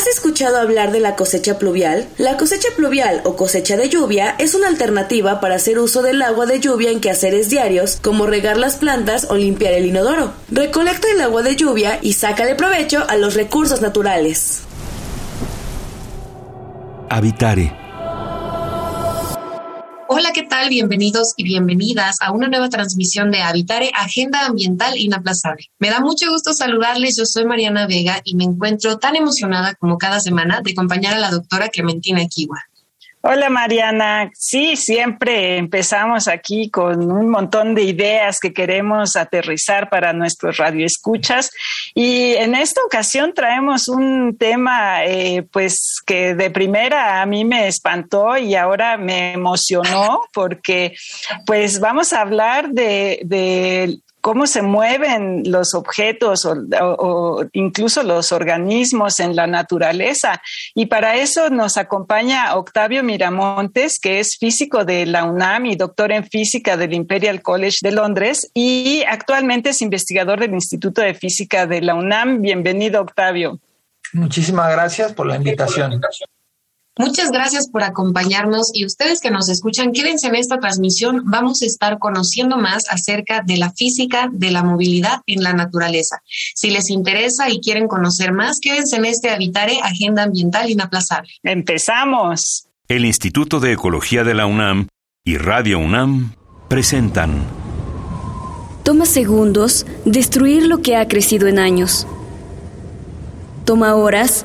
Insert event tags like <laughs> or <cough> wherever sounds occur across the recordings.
¿Has escuchado hablar de la cosecha pluvial? La cosecha pluvial o cosecha de lluvia es una alternativa para hacer uso del agua de lluvia en quehaceres diarios, como regar las plantas o limpiar el inodoro. Recolecta el agua de lluvia y sácale provecho a los recursos naturales. Habitare Hola, ¿qué tal? Bienvenidos y bienvenidas a una nueva transmisión de Habitare, Agenda Ambiental Inaplazable. Me da mucho gusto saludarles. Yo soy Mariana Vega y me encuentro tan emocionada como cada semana de acompañar a la doctora Clementina Kiwa. Hola Mariana, sí, siempre empezamos aquí con un montón de ideas que queremos aterrizar para nuestros radioescuchas. Y en esta ocasión traemos un tema eh, pues que de primera a mí me espantó y ahora me emocionó porque pues vamos a hablar de, de cómo se mueven los objetos o, incluso los organismos en la naturaleza. Y para eso nos acompaña Octavio Miramontes, que es físico de la UNAM y doctor en física del Imperial College de Londres y actualmente es investigador del Instituto de Física de la UNAM. Bienvenido, Octavio. Muchísimas gracias por la invitación. Muchas gracias por acompañarnos y ustedes que nos escuchan, quédense en esta transmisión. Vamos a estar conociendo más acerca de la física de la movilidad en la naturaleza. Si les interesa y quieren conocer más, quédense en este Habitare Agenda Ambiental Inaplazable. Empezamos. El Instituto de Ecología de la UNAM y Radio UNAM presentan. Toma segundos destruir lo que ha crecido en años. Toma horas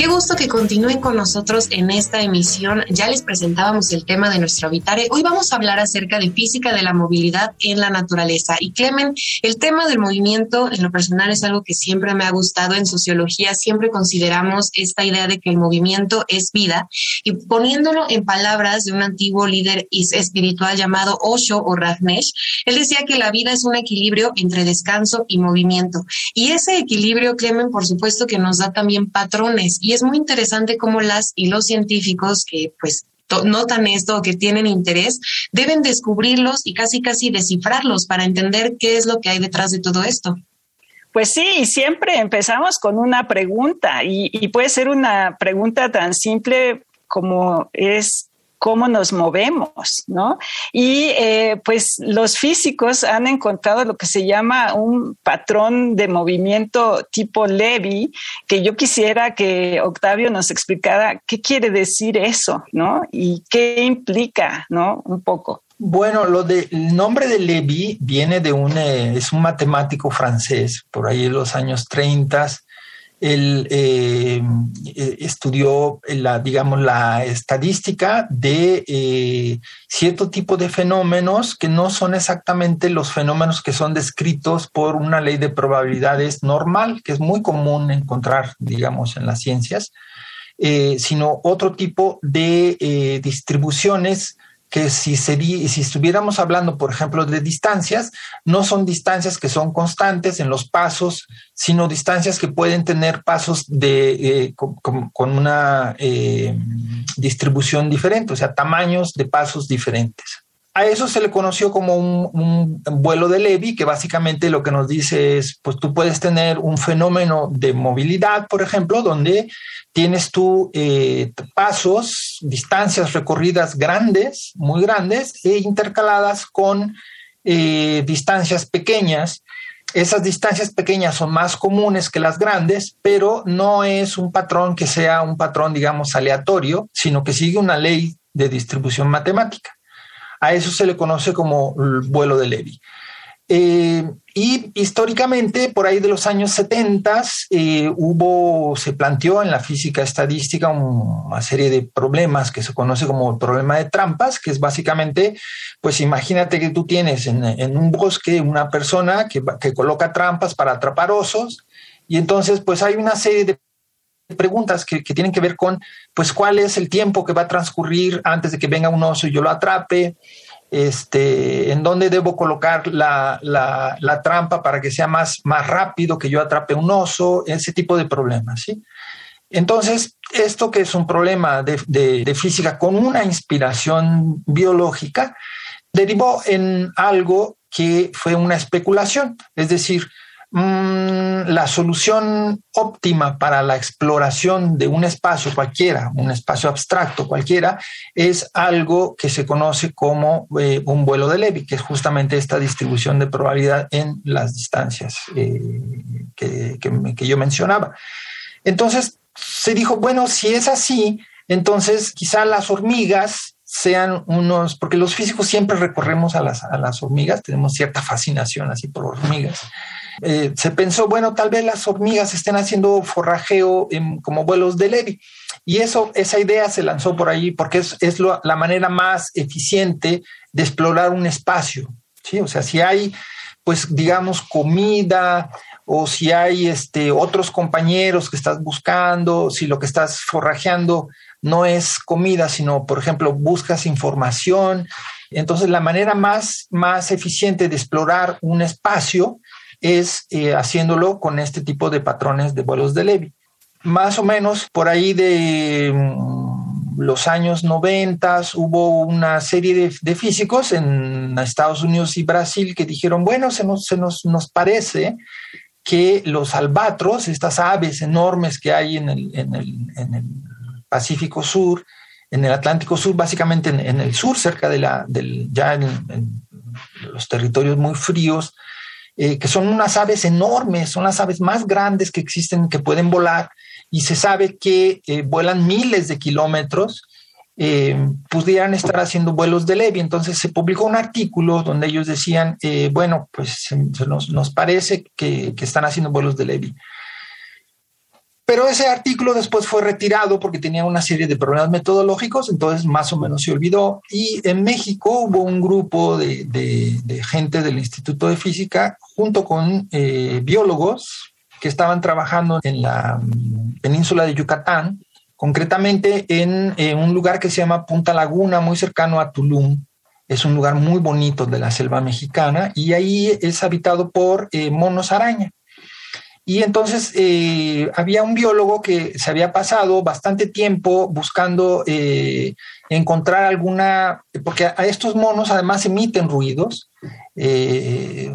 Qué gusto que continúen con nosotros en esta emisión. Ya les presentábamos el tema de nuestro Habitare. Hoy vamos a hablar acerca de física de la movilidad en la naturaleza. Y Clemen, el tema del movimiento en lo personal es algo que siempre me ha gustado. En sociología siempre consideramos esta idea de que el movimiento es vida. Y poniéndolo en palabras de un antiguo líder espiritual llamado Osho o Rajneesh, él decía que la vida es un equilibrio entre descanso y movimiento. Y ese equilibrio, Clemen, por supuesto que nos da también patrones y es muy interesante cómo las y los científicos que pues notan esto o que tienen interés, deben descubrirlos y casi casi descifrarlos para entender qué es lo que hay detrás de todo esto. Pues sí, siempre empezamos con una pregunta y, y puede ser una pregunta tan simple como es cómo nos movemos, ¿no? Y eh, pues los físicos han encontrado lo que se llama un patrón de movimiento tipo Levy, que yo quisiera que Octavio nos explicara qué quiere decir eso, ¿no? Y qué implica, ¿no? Un poco. Bueno, lo de, el nombre de Levy viene de un, eh, es un matemático francés, por ahí en los años 30, él eh, eh, estudió la, digamos, la estadística de eh, cierto tipo de fenómenos que no son exactamente los fenómenos que son descritos por una ley de probabilidades normal, que es muy común encontrar, digamos, en las ciencias, sino otro tipo de distribuciones que si, si estuviéramos hablando, por ejemplo, de distancias, no son distancias que son constantes en los pasos, sino distancias que pueden tener pasos de, eh, con, una eh, distribución diferente, o sea, tamaños de pasos diferentes. A eso se le conoció como un, vuelo de Levy, que básicamente lo que nos dice es, pues tú puedes tener un fenómeno de movilidad, por ejemplo, donde tienes tú eh, pasos, distancias recorridas grandes, muy grandes, e intercaladas con eh, distancias pequeñas. Esas distancias pequeñas son más comunes que las grandes, pero no es un patrón que sea un patrón, digamos, aleatorio, sino que sigue una ley de distribución matemática. A eso se le conoce como el vuelo de Levy. Eh, y históricamente, por ahí de los años 70, eh, hubo, se planteó en la física estadística una serie de problemas que se conoce como el problema de trampas, que es básicamente, pues imagínate que tú tienes en, un bosque una persona que, que coloca trampas para atrapar osos, y entonces pues hay una serie de preguntas que, tienen que ver con, pues, cuál es el tiempo que va a transcurrir antes de que venga un oso y yo lo atrape, este, en dónde debo colocar la, trampa para que sea más, más rápido que yo atrape un oso, ese tipo de problemas. ¿sí? Entonces, esto que es un problema de, de física con una inspiración biológica, derivó en algo que fue una especulación, es decir, la solución óptima para la exploración de un espacio cualquiera, un espacio abstracto cualquiera, es algo que se conoce como eh, un vuelo de Levy, que es justamente esta distribución de probabilidad en las distancias eh, que, que yo mencionaba. Entonces se dijo, bueno, si es así, entonces quizá las hormigas sean unos, porque los físicos siempre recorremos a las, a las hormigas, tenemos cierta fascinación así por hormigas. Eh, se pensó, bueno, tal vez las hormigas estén haciendo forrajeo como vuelos de Levy. Y eso, esa idea se lanzó por ahí porque es, es la manera más eficiente de explorar un espacio. ¿sí? O sea, si hay, pues, digamos, comida o si hay este, otros compañeros que estás buscando, si lo que estás forrajeando no es comida, sino, por ejemplo, buscas información. Entonces, la manera más, más eficiente de explorar un espacio es eh, haciéndolo con este tipo de patrones de vuelos de Levy. Más o menos por ahí de mm, los años 90 hubo una serie de, físicos en Estados Unidos y Brasil que dijeron, bueno, se nos, se nos, nos parece que los albatros, estas aves enormes que hay en el, en el, en el Pacífico Sur, en el Atlántico Sur, básicamente en, el sur, cerca de la, del, ya en los territorios muy fríos, eh, que son unas aves enormes, son las aves más grandes que existen, que pueden volar, y se sabe que eh, vuelan miles de kilómetros, eh, pudieran estar haciendo vuelos de Levy. Entonces se publicó un artículo donde ellos decían, bueno, pues nos, nos parece que, que, están haciendo vuelos de Levy. Pero ese artículo después fue retirado porque tenía una serie de problemas metodológicos, entonces más o menos se olvidó. Y en México hubo un grupo de, gente del Instituto de Física junto con eh, biólogos que estaban trabajando en la mm, península de Yucatán, concretamente en, un lugar que se llama Punta Laguna, muy cercano a Tulum. Es un lugar muy bonito de la selva mexicana y ahí es habitado por eh, monos araña. Y entonces eh, había un biólogo que se había pasado bastante tiempo buscando eh, encontrar alguna, porque a estos monos además emiten ruidos, eh,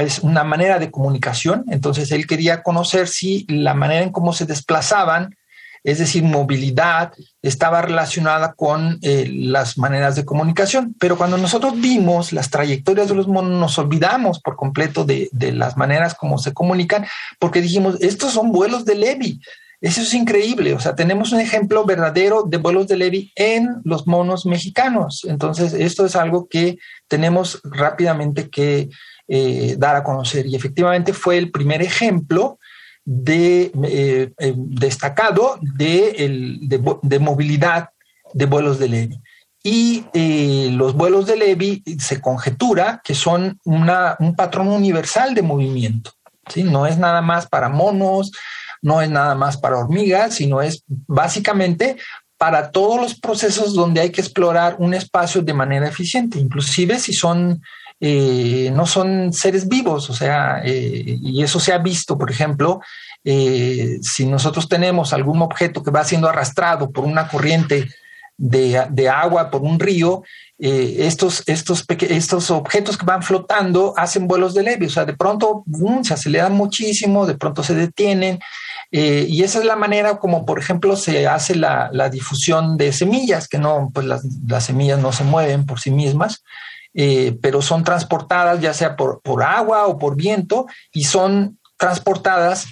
es una manera de comunicación, entonces él quería conocer si la manera en cómo se desplazaban es decir, movilidad, estaba relacionada con eh, las maneras de comunicación. Pero cuando nosotros vimos las trayectorias de los monos, nos olvidamos por completo de, las maneras como se comunican, porque dijimos, estos son vuelos de Levy. Eso es increíble. O sea, tenemos un ejemplo verdadero de vuelos de Levy en los monos mexicanos. Entonces, esto es algo que tenemos rápidamente que eh, dar a conocer. Y efectivamente fue el primer ejemplo de, eh, eh, destacado de, de, movilidad de vuelos de Levy. Y eh, los vuelos de Levy se conjetura que son una, un patrón universal de movimiento. ¿sí? No es nada más para monos, no es nada más para hormigas, sino es básicamente para todos los procesos donde hay que explorar un espacio de manera eficiente, inclusive si son eh, no son seres vivos, o sea, eh, y eso se ha visto, por ejemplo, eh, si nosotros tenemos algún objeto que va siendo arrastrado por una corriente de, agua, por un río, estos, estos, estos objetos que van flotando hacen vuelos de leve, o sea, de pronto se aceleran muchísimo, de pronto se detienen, y esa es la manera como, por ejemplo, se hace la, difusión de semillas, que no, pues las, las semillas no se mueven por sí mismas, eh, pero son transportadas ya sea por, por, agua o por viento y son transportadas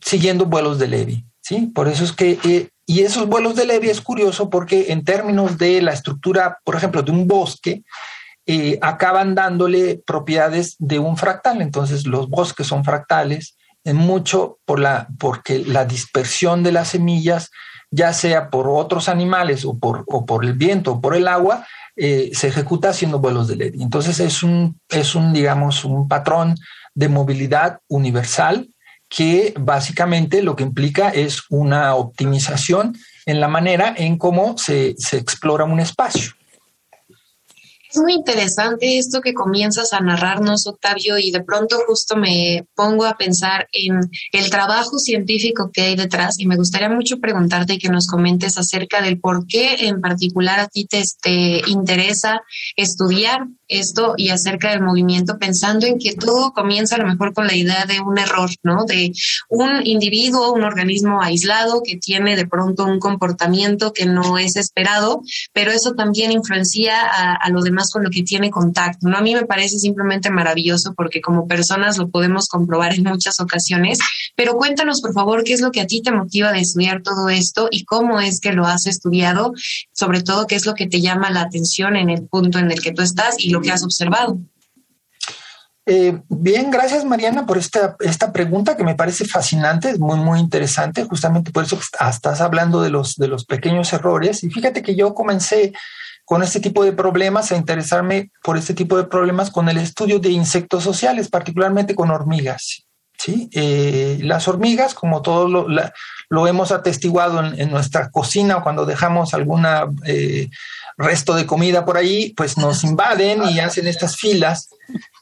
siguiendo vuelos de Levy. ¿sí? Por eso es que, eh, y esos vuelos de Levy es curioso porque en términos de la estructura, por ejemplo, de un bosque, eh, acaban dándole propiedades de un fractal. Entonces los bosques son fractales, en mucho por la, porque la dispersión de las semillas, ya sea por otros animales o por, o por el viento o por el agua, eh, se ejecuta haciendo vuelos de LED. Entonces es un, es un, digamos, un patrón de movilidad universal que básicamente lo que implica es una optimización en la manera en cómo se, se explora un espacio. Es muy interesante esto que comienzas a narrarnos, Octavio, y de pronto justo me pongo a pensar en el trabajo científico que hay detrás y me gustaría mucho preguntarte y que nos comentes acerca del por qué en particular a ti te, te interesa estudiar esto y acerca del movimiento, pensando en que todo comienza a lo mejor con la idea de un error, ¿no? De un individuo, un organismo aislado que tiene de pronto un comportamiento que no es esperado, pero eso también influencia a, a lo demás con lo que tiene contacto, ¿no? A mí me parece simplemente maravilloso porque como personas lo podemos comprobar en muchas ocasiones, pero cuéntanos por favor qué es lo que a ti te motiva de estudiar todo esto y cómo es que lo has estudiado, sobre todo qué es lo que te llama la atención en el punto en el que tú estás y lo que has observado. Eh, bien, gracias Mariana por esta, esta pregunta que me parece fascinante, es muy, muy interesante, justamente por eso estás hablando de los, de los pequeños errores. Y fíjate que yo comencé con este tipo de problemas a interesarme por este tipo de problemas con el estudio de insectos sociales, particularmente con hormigas. ¿sí? Eh, las hormigas, como todos lo, hemos atestiguado en, en, nuestra cocina o cuando dejamos alguna... Eh, resto de comida por ahí, pues nos invaden y hacen estas filas.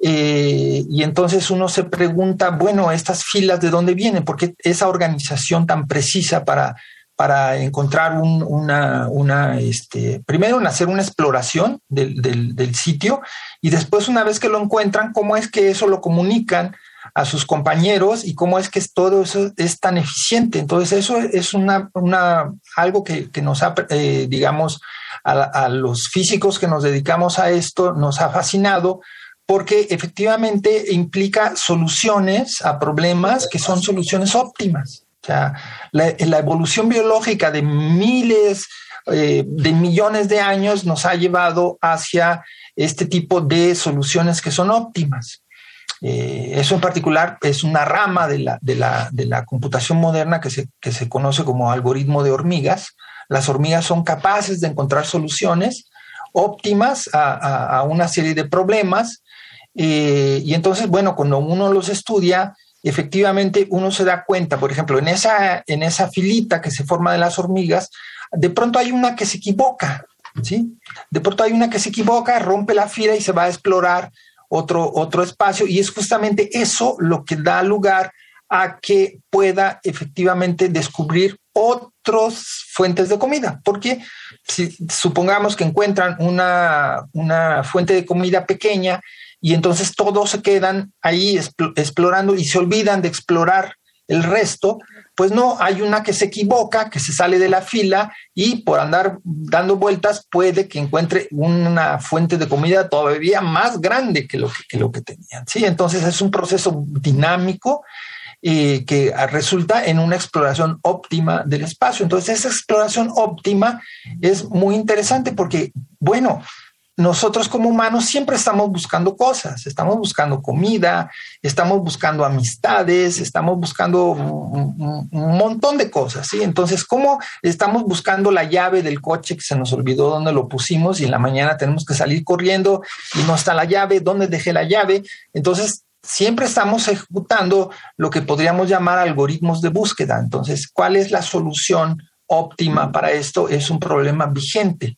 Eh, y entonces uno se pregunta, bueno, estas filas de dónde vienen, porque esa organización tan precisa para, para encontrar un, una, una este, primero hacer una exploración del, del, del, sitio y después una vez que lo encuentran, cómo es que eso lo comunican a sus compañeros y cómo es que todo eso es tan eficiente. Entonces eso es una, una algo que, que nos ha, eh, digamos, a, a los físicos que nos dedicamos a esto nos ha fascinado porque efectivamente implica soluciones a problemas que son soluciones óptimas. Sea, la, evolución biológica de miles eh, de millones de años nos ha llevado hacia este tipo de soluciones que son óptimas. Eh, eso en particular es una rama de la, de la, de la computación moderna que se, que se conoce como algoritmo de hormigas, las hormigas son capaces de encontrar soluciones óptimas a, a, a una serie de problemas. Eh, y entonces, bueno, cuando uno los estudia, efectivamente uno se da cuenta, por ejemplo, en esa, en esa filita que se forma de las hormigas, de pronto hay una que se equivoca, ¿sí? De pronto hay una que se equivoca, rompe la fila y se va a explorar otro, otro espacio y es justamente eso lo que da lugar a que pueda efectivamente descubrir otras fuentes de comida, porque si supongamos que encuentran una, una fuente de comida pequeña y entonces todos se quedan ahí explorando y se olvidan de explorar el resto, pues no, hay una que se equivoca, que se sale de la fila y por andar dando vueltas puede que encuentre una fuente de comida todavía más grande que lo que, que lo que tenían. ¿sí? Entonces es un proceso dinámico eh, que resulta en una exploración óptima del espacio. Entonces, esa exploración óptima es muy interesante porque, bueno, nosotros como humanos siempre estamos buscando cosas, estamos buscando comida, estamos buscando amistades, estamos buscando un, montón de cosas, ¿sí? Entonces, ¿cómo estamos buscando la llave del coche que se nos olvidó dónde lo pusimos y en la mañana tenemos que salir corriendo y no está la llave, dónde dejé la llave? Entonces, siempre estamos ejecutando lo que podríamos llamar algoritmos de búsqueda. Entonces, ¿cuál es la solución óptima para esto? Es un problema vigente.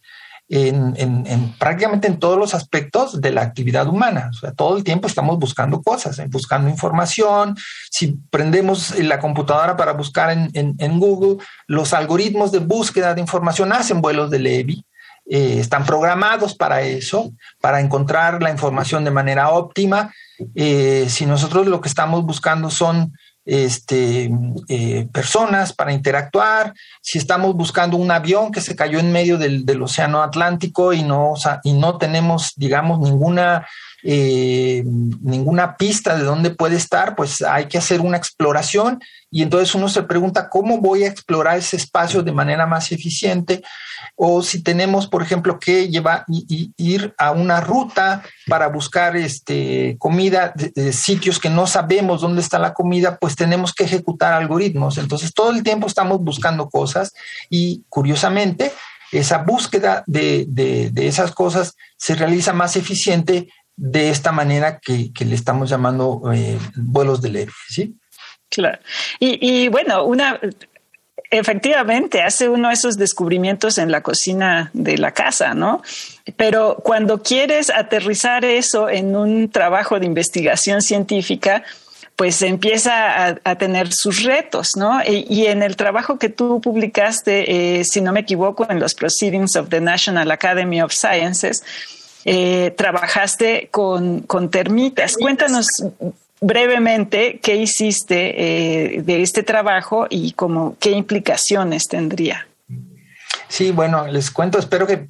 En, en, en, prácticamente en todos los aspectos de la actividad humana. O sea, todo el tiempo estamos buscando cosas, eh, buscando información. Si prendemos la computadora para buscar en, en Google, los algoritmos de búsqueda de información hacen vuelos de Levy. Eh, están programados para eso, para encontrar la información de manera óptima. Eh, si nosotros lo que estamos buscando son este, eh, personas para interactuar, si estamos buscando un avión que se cayó en medio del, del Océano Atlántico y no, y no tenemos, digamos, ninguna eh, ninguna pista de dónde puede estar, pues hay que hacer una exploración y entonces uno se pregunta cómo voy a explorar ese espacio de manera más eficiente o si tenemos, por ejemplo, que llevar ir a una ruta para buscar este, comida de, sitios que no sabemos dónde está la comida, pues tenemos que ejecutar algoritmos. Entonces todo el tiempo estamos buscando cosas y curiosamente esa búsqueda de, esas cosas se realiza más eficiente de esta manera que, le estamos llamando eh, vuelos de leve, ¿sí? Claro. Y, bueno, una efectivamente hace uno esos descubrimientos en la cocina de la casa, ¿no? Pero cuando quieres aterrizar eso en un trabajo de investigación científica, pues empieza a, tener sus retos, ¿no? Y, en el trabajo que tú publicaste, eh, si no me equivoco, en los Proceedings of the National Academy of Sciences, eh, trabajaste con, con termitas. Cuéntanos brevemente qué hiciste eh, de este trabajo y cómo, qué implicaciones tendría. Sí, bueno, les cuento, espero que,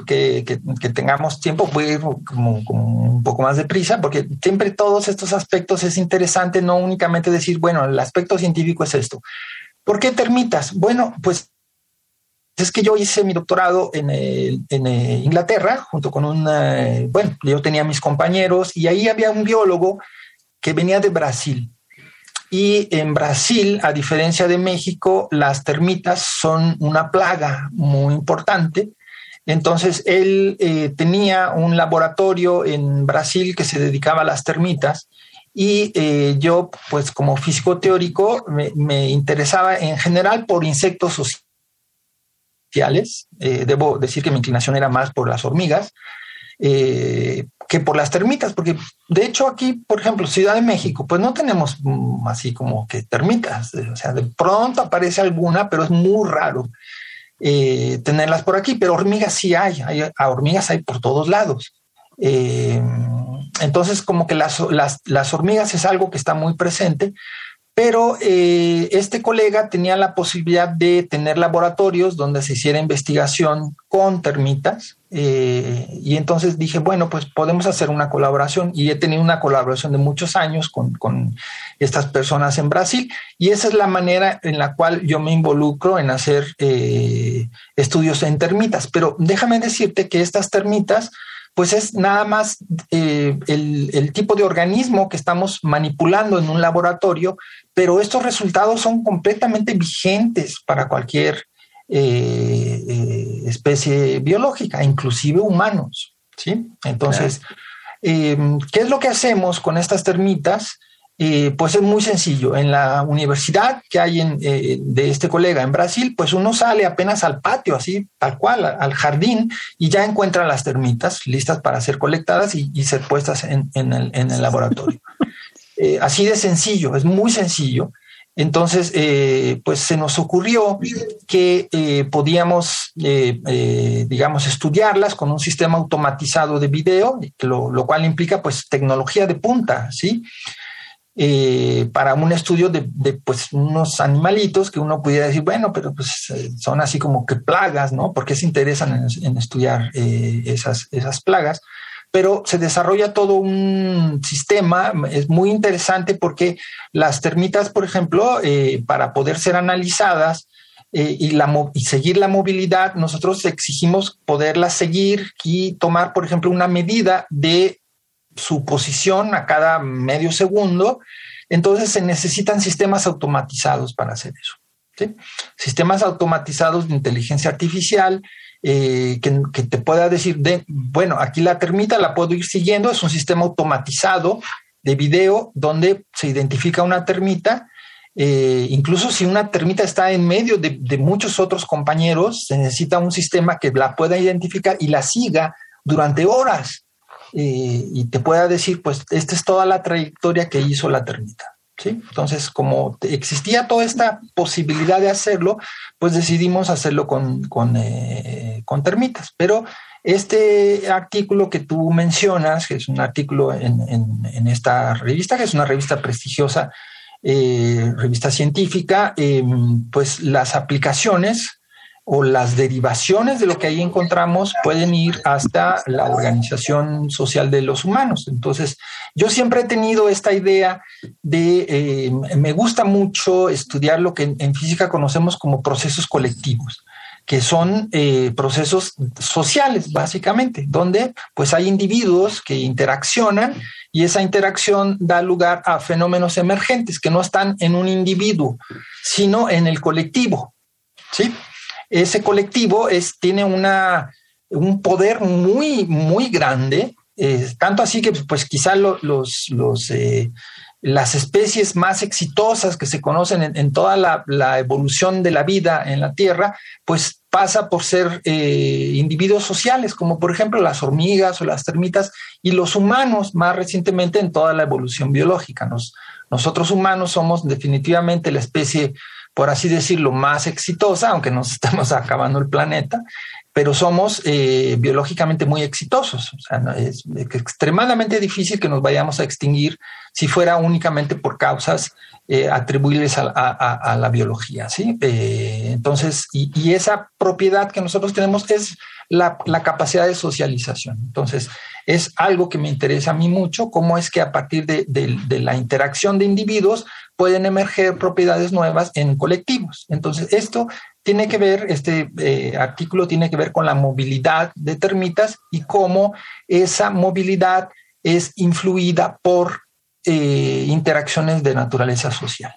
tengamos tiempo, voy a ir como, un poco más deprisa, porque siempre todos estos aspectos es interesante, no únicamente decir, bueno, el aspecto científico es esto. ¿Por qué termitas? Bueno, pues es que yo hice mi doctorado en, en Inglaterra junto con un, bueno, yo tenía mis compañeros y ahí había un biólogo que venía de Brasil. Y en Brasil, a diferencia de México, las termitas son una plaga muy importante. Entonces, él eh, tenía un laboratorio en Brasil que se dedicaba a las termitas y eh, yo, pues como físico teórico, me, interesaba en general por insectos Eh, debo decir que mi inclinación era más por las hormigas, eh, que por las termitas, porque de hecho aquí, por ejemplo, Ciudad de México, pues no tenemos mm, así como que termitas, o sea, de pronto aparece alguna, pero es muy raro eh, tenerlas por aquí, pero hormigas sí hay, hay hormigas hay por todos lados. Eh, entonces, como que las, las, las hormigas es algo que está muy presente, pero eh, este colega tenía la posibilidad de tener laboratorios donde se hiciera investigación con termitas. Eh, y entonces dije, bueno, pues podemos hacer una colaboración. Y he tenido una colaboración de muchos años con, estas personas en Brasil. Y esa es la manera en la cual yo me involucro en hacer eh, estudios en termitas. Pero déjame decirte que estas termitas pues es nada más eh, el, tipo de organismo que estamos manipulando en un laboratorio, pero estos resultados son completamente vigentes para cualquier eh, eh, especie biológica, inclusive humanos. ¿sí? Entonces, ¿qué es lo que hacemos con estas termitas? Pues es muy sencillo. En la universidad que hay en, eh, de este colega en Brasil, pues uno sale apenas al patio, así tal cual, al jardín, y ya encuentra las termitas listas para ser colectadas y, ser puestas en, el, laboratorio. <laughs> Eh, así de sencillo, es muy sencillo. Entonces, eh, pues se nos ocurrió que podíamos, digamos, estudiarlas con un sistema automatizado de video, lo, lo, cual implica pues tecnología de punta, ¿sí? Eh, para un estudio de, pues unos animalitos que uno pudiera decir, bueno, pero pues eh, son así como que plagas, ¿no? ¿Por qué se interesan en, estudiar eh, esas, esas plagas? Pero se desarrolla todo un sistema, es muy interesante porque las termitas, por ejemplo, para poder ser analizadas, y, la, y seguir la movilidad, nosotros exigimos poderlas seguir y tomar, por ejemplo, una medida de su posición a cada medio segundo. Entonces se necesitan sistemas automatizados para hacer eso. Sistemas automatizados de inteligencia artificial eh, que, te pueda decir, de, bueno, aquí la termita la puedo ir siguiendo, es un sistema automatizado de video donde se identifica una termita. Eh, incluso si una termita está en medio de, de muchos otros compañeros, se necesita un sistema que la pueda identificar y la siga durante horas y te pueda decir, pues esta es toda la trayectoria que hizo la termita. ¿sí? Entonces, como existía toda esta posibilidad de hacerlo, pues decidimos hacerlo con, con, eh, con termitas. Pero este artículo que tú mencionas, que es un artículo en, en, esta revista, que es una revista prestigiosa, eh, revista científica, pues las aplicaciones o las derivaciones de lo que ahí encontramos pueden ir hasta la organización social de los humanos. Entonces, yo siempre he tenido esta idea de, eh, me gusta mucho estudiar lo que en, física conocemos como procesos colectivos que son eh, procesos sociales, básicamente, donde pues hay individuos que interaccionan y esa interacción da lugar a fenómenos emergentes que no están en un individuo, sino en el colectivo. ¿sí? Ese colectivo es, tiene una, un poder muy, muy grande, eh, tanto así que pues quizá los, los eh, las especies más exitosas que se conocen en, toda la, evolución de la vida en la Tierra, pues pasa por ser eh, individuos sociales, como por ejemplo las hormigas o las termitas, y los humanos más recientemente en toda la evolución biológica. nosotros humanos somos definitivamente la especie, por así decirlo, más exitosa, aunque nos <laughs> estamos acabando el planeta, pero somos eh, biológicamente muy exitosos. O sea, es, extremadamente difícil que nos vayamos a extinguir si fuera únicamente por causas eh, atribuibles a, la biología. ¿sí? Eh, entonces, y, esa propiedad que nosotros tenemos es la, capacidad de socialización. Entonces, es algo que me interesa a mí mucho, cómo es que a partir de, de la interacción de individuos pueden emerger propiedades nuevas en colectivos. Entonces, esto tiene que ver, este eh, artículo tiene que ver con la movilidad de termitas y cómo esa movilidad es influida por eh, interacciones de naturaleza social.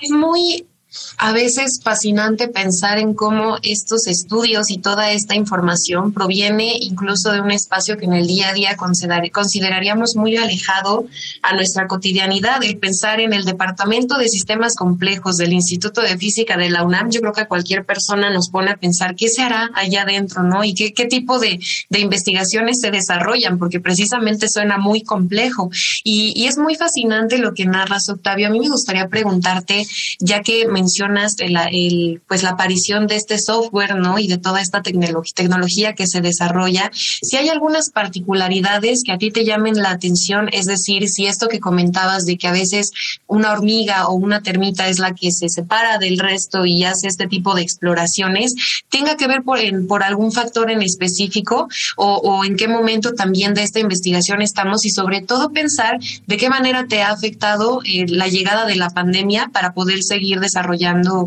Es muy a veces fascinante pensar en cómo estos estudios y toda esta información proviene incluso de un espacio que en el día a día consideraríamos muy alejado a nuestra cotidianidad. El pensar en el Departamento de Sistemas Complejos del Instituto de Física de la UNAM, yo creo que cualquier persona nos pone a pensar qué se hará allá adentro, ¿no? Y qué, tipo de, investigaciones se desarrollan, porque precisamente suena muy complejo. Y, y es muy fascinante lo que narras, Octavio. A mí me gustaría preguntarte, ya que me mencionas el, pues la aparición de este software, ¿no? Y de toda esta tecnología que se desarrolla. Si hay algunas particularidades que a ti te llamen la atención, es decir, si esto que comentabas de que a veces una hormiga o una termita es la que se separa del resto y hace este tipo de exploraciones, tenga que ver por, por algún factor en específico o, en qué momento también de esta investigación estamos y sobre todo pensar de qué manera te ha afectado eh, la llegada de la pandemia para poder seguir desarrollando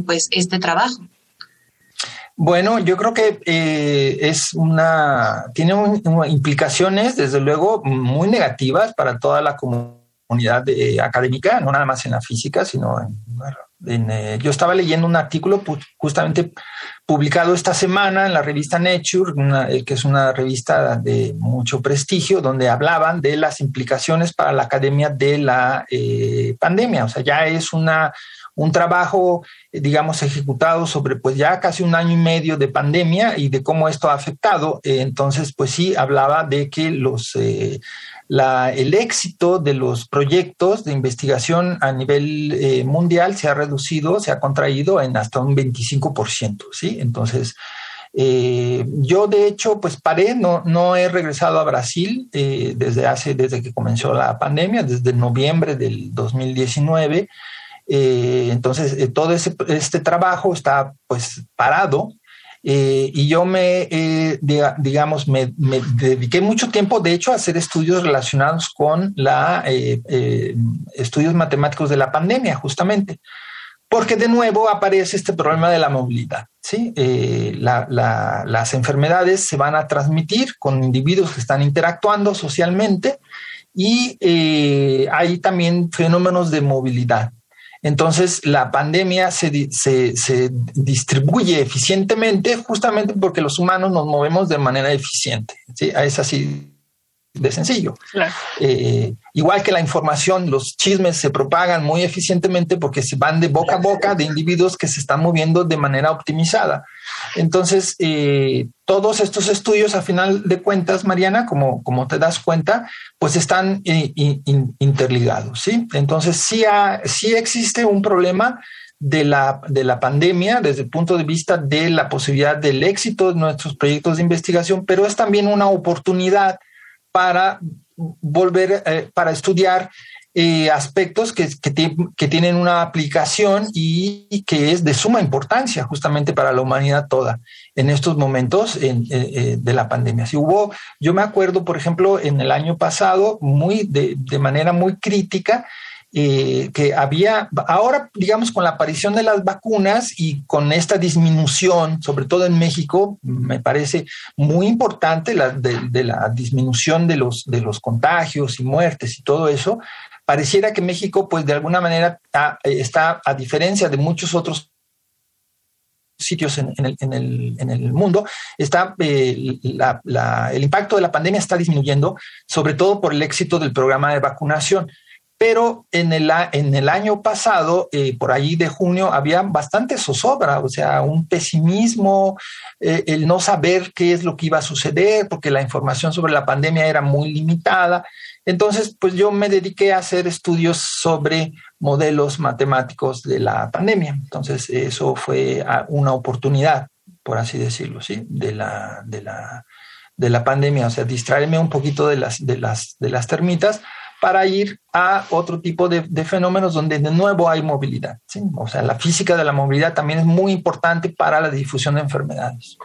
pues este trabajo? Bueno, yo creo que eh, es una tiene implicaciones desde luego muy negativas para toda la comunidad académica, no nada más en la física, sino en, eh, yo estaba leyendo un artículo justamente publicado esta semana en la revista Nature, eh, que es una revista de mucho prestigio, donde hablaban de las implicaciones para la academia de la pandemia. O sea, ya es una un trabajo, eh, digamos, ejecutado sobre pues ya casi un año y medio de pandemia y de cómo esto ha afectado. Eh, entonces, pues sí, hablaba de que los, eh, la, el éxito de los proyectos de investigación a nivel mundial se ha reducido, se ha contraído en hasta un 25%, ¿sí? Entonces, yo de hecho, pues paré, no, no he regresado a Brasil desde hace, desde que comenzó la pandemia, desde noviembre del 2019. Eh, entonces, eh, todo este trabajo está pues parado eh, y yo me, digamos, me, dediqué mucho tiempo, de hecho, a hacer estudios relacionados con la estudios matemáticos de la pandemia, justamente, porque de nuevo aparece este problema de la movilidad. ¿sí? las enfermedades se van a transmitir con individuos que están interactuando socialmente y hay también fenómenos de movilidad. Entonces, la pandemia se, se, distribuye eficientemente justamente porque los humanos nos movemos de manera eficiente. ¿sí? Es así de sencillo. Eh, igual que la información, los chismes se propagan muy eficientemente porque se van de boca a boca de individuos que se están moviendo de manera optimizada. Entonces, eh, todos estos estudios, a final de cuentas, Mariana, como, como te das cuenta, pues están eh, interligados, ¿sí? Entonces, sí, sí existe un problema de la, de la pandemia desde el punto de vista de la posibilidad del éxito de nuestros proyectos de investigación, pero es también una oportunidad para volver, eh, para estudiar eh, aspectos que, que, tienen una aplicación y, que es de suma importancia justamente para la humanidad toda en estos momentos eh, eh, de la pandemia. Si hubo, yo me acuerdo, por ejemplo, en el año pasado, muy de, de manera muy crítica, eh, que había, ahora digamos con la aparición de las vacunas y con esta disminución, sobre todo en México, me parece muy importante la, de, la disminución de los, de los contagios y muertes y todo eso, pareciera que México pues de alguna manera está, a diferencia de muchos otros sitios en, el, mundo, está, eh, el impacto de la pandemia está disminuyendo, sobre todo por el éxito del programa de vacunación pero en el, en el año pasado, eh, por allí de junio, había bastante zozobra, o sea, un pesimismo, eh, el no saber qué es lo que iba a suceder, porque la información sobre la pandemia era muy limitada. Entonces, pues yo me dediqué a hacer estudios sobre modelos matemáticos de la pandemia. Entonces, eso fue una oportunidad, por así decirlo, ¿sí? De la, de la, de la pandemia, o sea, distraerme un poquito de las, de las, de las termitas para ir a otro tipo de, fenómenos donde de nuevo hay movilidad. O sea, la física de la movilidad también es muy importante para la difusión de enfermedades.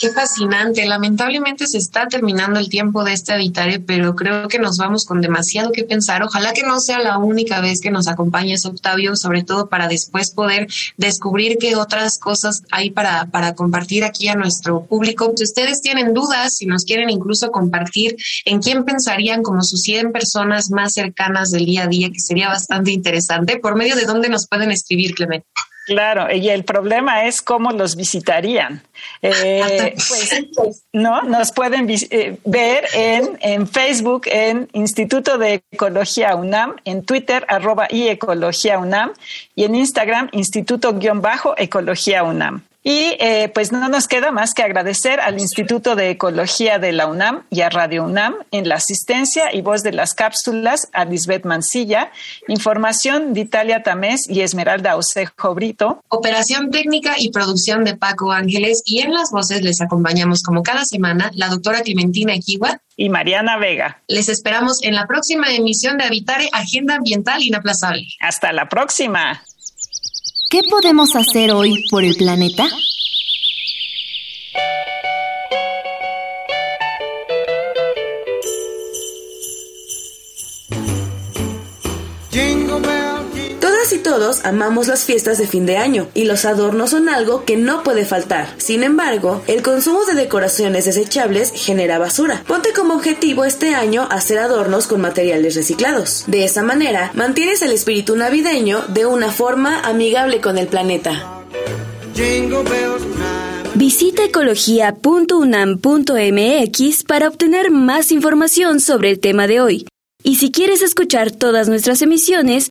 Qué fascinante. Lamentablemente se está terminando el tiempo de este editario, pero creo que nos vamos con demasiado que pensar. Ojalá que no sea la única vez que nos acompañes, Octavio, sobre todo para después poder descubrir qué otras cosas hay para, para compartir aquí a nuestro público. Si ustedes tienen dudas, si nos quieren incluso compartir en quién pensarían como sus 100 personas más cercanas del día a día, que sería bastante interesante, por medio de dónde nos pueden escribir, Clemente. Claro, y el problema es cómo los visitarían. Eh, <laughs> pues, no, nos pueden eh, ver en, en, Facebook, en Instituto de Ecología UNAM, en Twitter, arroba y Ecología UNAM, y en Instagram, Instituto-Ecología UNAM. Y eh, pues no nos queda más que agradecer al Instituto de Ecología de la UNAM y a Radio UNAM en la asistencia y voz de las cápsulas a Lisbeth Mancilla, información de Italia Tamés y Esmeralda Osejo Brito. Operación técnica y producción de Paco Ángeles y en las voces les acompañamos como cada semana la doctora Clementina Equiwa y Mariana Vega. Les esperamos en la próxima emisión de Habitare Agenda Ambiental Inaplazable. Hasta la próxima. ¿Qué podemos hacer hoy por el planeta? Todos amamos las fiestas de fin de año y los adornos son algo que no puede faltar. Sin embargo, el consumo de decoraciones desechables genera basura. Ponte como objetivo este año hacer adornos con materiales reciclados. De esa manera, mantienes el espíritu navideño de una forma amigable con el planeta. Visita ecología.unam.mx para obtener más información sobre el tema de hoy. Y si quieres escuchar todas nuestras emisiones,